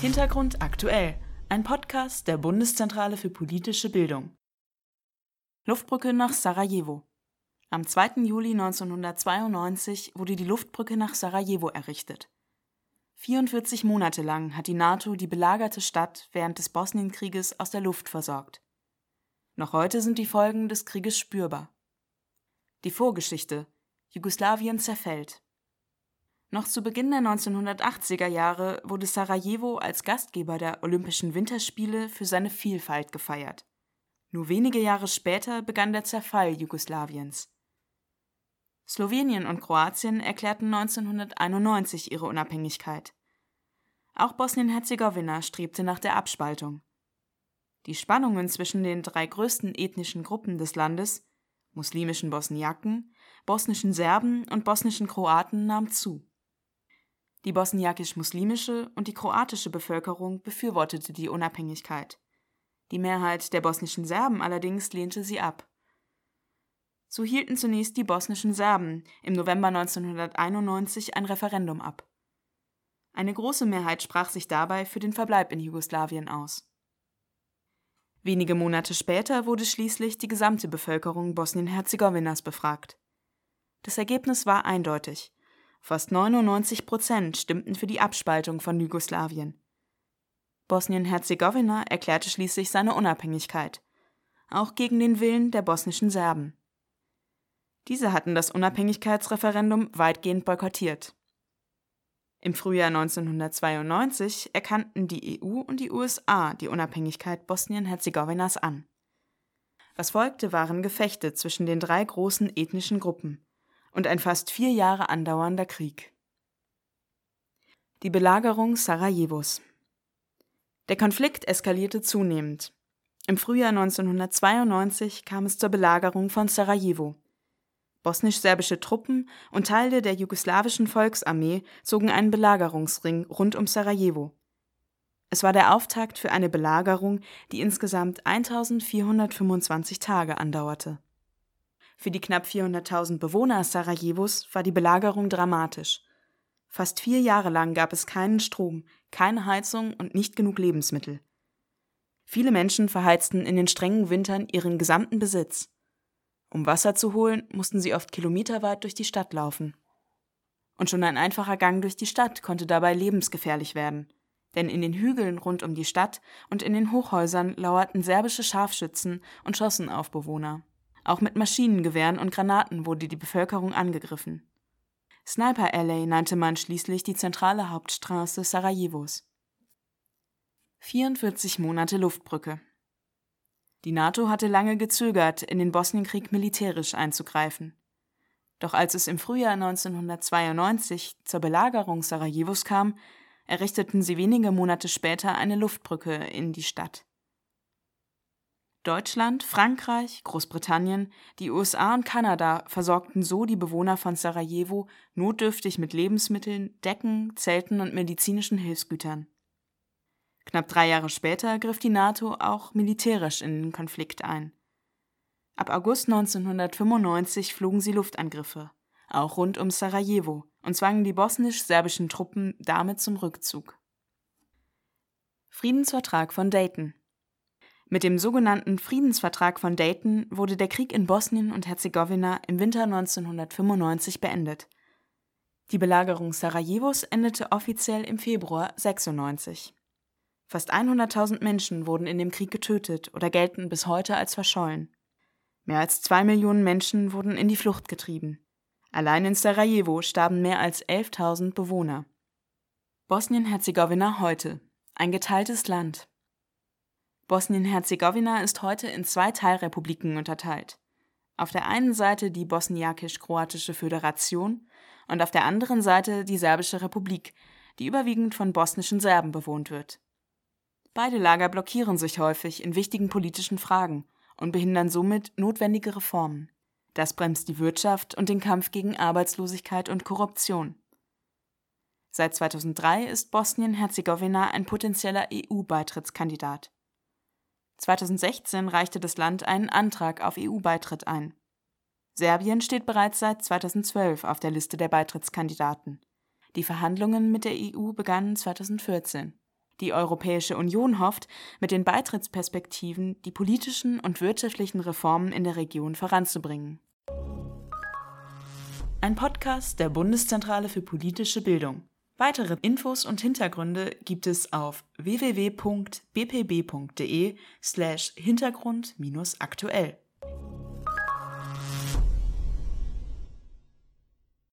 Hintergrund aktuell. Ein Podcast der Bundeszentrale für politische Bildung. Luftbrücke nach Sarajevo. Am 2. Juli 1992 wurde die Luftbrücke nach Sarajevo errichtet. 44 Monate lang hat die NATO die belagerte Stadt während des Bosnienkrieges aus der Luft versorgt. Noch heute sind die Folgen des Krieges spürbar. Die Vorgeschichte. Jugoslawien zerfällt. Noch zu Beginn der 1980er Jahre wurde Sarajevo als Gastgeber der Olympischen Winterspiele für seine Vielfalt gefeiert. Nur wenige Jahre später begann der Zerfall Jugoslawiens. Slowenien und Kroatien erklärten 1991 ihre Unabhängigkeit. Auch Bosnien-Herzegowina strebte nach der Abspaltung. Die Spannungen zwischen den drei größten ethnischen Gruppen des Landes muslimischen Bosniaken, bosnischen Serben und bosnischen Kroaten nahmen zu. Die bosniakisch-muslimische und die kroatische Bevölkerung befürwortete die Unabhängigkeit. Die Mehrheit der bosnischen Serben allerdings lehnte sie ab. So hielten zunächst die bosnischen Serben im November 1991 ein Referendum ab. Eine große Mehrheit sprach sich dabei für den Verbleib in Jugoslawien aus. Wenige Monate später wurde schließlich die gesamte Bevölkerung Bosnien-Herzegowinas befragt. Das Ergebnis war eindeutig. Fast 99 Prozent stimmten für die Abspaltung von Jugoslawien. Bosnien-Herzegowina erklärte schließlich seine Unabhängigkeit, auch gegen den Willen der bosnischen Serben. Diese hatten das Unabhängigkeitsreferendum weitgehend boykottiert. Im Frühjahr 1992 erkannten die EU und die USA die Unabhängigkeit Bosnien-Herzegowinas an. Was folgte, waren Gefechte zwischen den drei großen ethnischen Gruppen und ein fast vier Jahre andauernder Krieg. Die Belagerung Sarajevos Der Konflikt eskalierte zunehmend. Im Frühjahr 1992 kam es zur Belagerung von Sarajevo. Bosnisch-serbische Truppen und Teile der jugoslawischen Volksarmee zogen einen Belagerungsring rund um Sarajevo. Es war der Auftakt für eine Belagerung, die insgesamt 1425 Tage andauerte. Für die knapp 400.000 Bewohner Sarajevos war die Belagerung dramatisch. Fast vier Jahre lang gab es keinen Strom, keine Heizung und nicht genug Lebensmittel. Viele Menschen verheizten in den strengen Wintern ihren gesamten Besitz. Um Wasser zu holen, mussten sie oft kilometerweit durch die Stadt laufen. Und schon ein einfacher Gang durch die Stadt konnte dabei lebensgefährlich werden, denn in den Hügeln rund um die Stadt und in den Hochhäusern lauerten serbische Scharfschützen und schossen auf Bewohner. Auch mit Maschinengewehren und Granaten wurde die Bevölkerung angegriffen. Sniper Alley nannte man schließlich die zentrale Hauptstraße Sarajevos. 44 Monate Luftbrücke. Die NATO hatte lange gezögert, in den Bosnienkrieg militärisch einzugreifen. Doch als es im Frühjahr 1992 zur Belagerung Sarajevos kam, errichteten sie wenige Monate später eine Luftbrücke in die Stadt. Deutschland, Frankreich, Großbritannien, die USA und Kanada versorgten so die Bewohner von Sarajevo notdürftig mit Lebensmitteln, Decken, Zelten und medizinischen Hilfsgütern. Knapp drei Jahre später griff die NATO auch militärisch in den Konflikt ein. Ab August 1995 flogen sie Luftangriffe, auch rund um Sarajevo, und zwangen die bosnisch-serbischen Truppen damit zum Rückzug. Friedensvertrag von Dayton mit dem sogenannten Friedensvertrag von Dayton wurde der Krieg in Bosnien und Herzegowina im Winter 1995 beendet. Die Belagerung Sarajevos endete offiziell im Februar 96. Fast 100.000 Menschen wurden in dem Krieg getötet oder gelten bis heute als verschollen. Mehr als zwei Millionen Menschen wurden in die Flucht getrieben. Allein in Sarajevo starben mehr als 11.000 Bewohner. Bosnien-Herzegowina heute. Ein geteiltes Land. Bosnien-Herzegowina ist heute in zwei Teilrepubliken unterteilt. Auf der einen Seite die Bosniakisch-Kroatische Föderation und auf der anderen Seite die Serbische Republik, die überwiegend von bosnischen Serben bewohnt wird. Beide Lager blockieren sich häufig in wichtigen politischen Fragen und behindern somit notwendige Reformen. Das bremst die Wirtschaft und den Kampf gegen Arbeitslosigkeit und Korruption. Seit 2003 ist Bosnien-Herzegowina ein potenzieller EU-Beitrittskandidat. 2016 reichte das Land einen Antrag auf EU-Beitritt ein. Serbien steht bereits seit 2012 auf der Liste der Beitrittskandidaten. Die Verhandlungen mit der EU begannen 2014. Die Europäische Union hofft, mit den Beitrittsperspektiven die politischen und wirtschaftlichen Reformen in der Region voranzubringen. Ein Podcast der Bundeszentrale für politische Bildung. Weitere Infos und Hintergründe gibt es auf www.bpb.de slash Hintergrund-aktuell.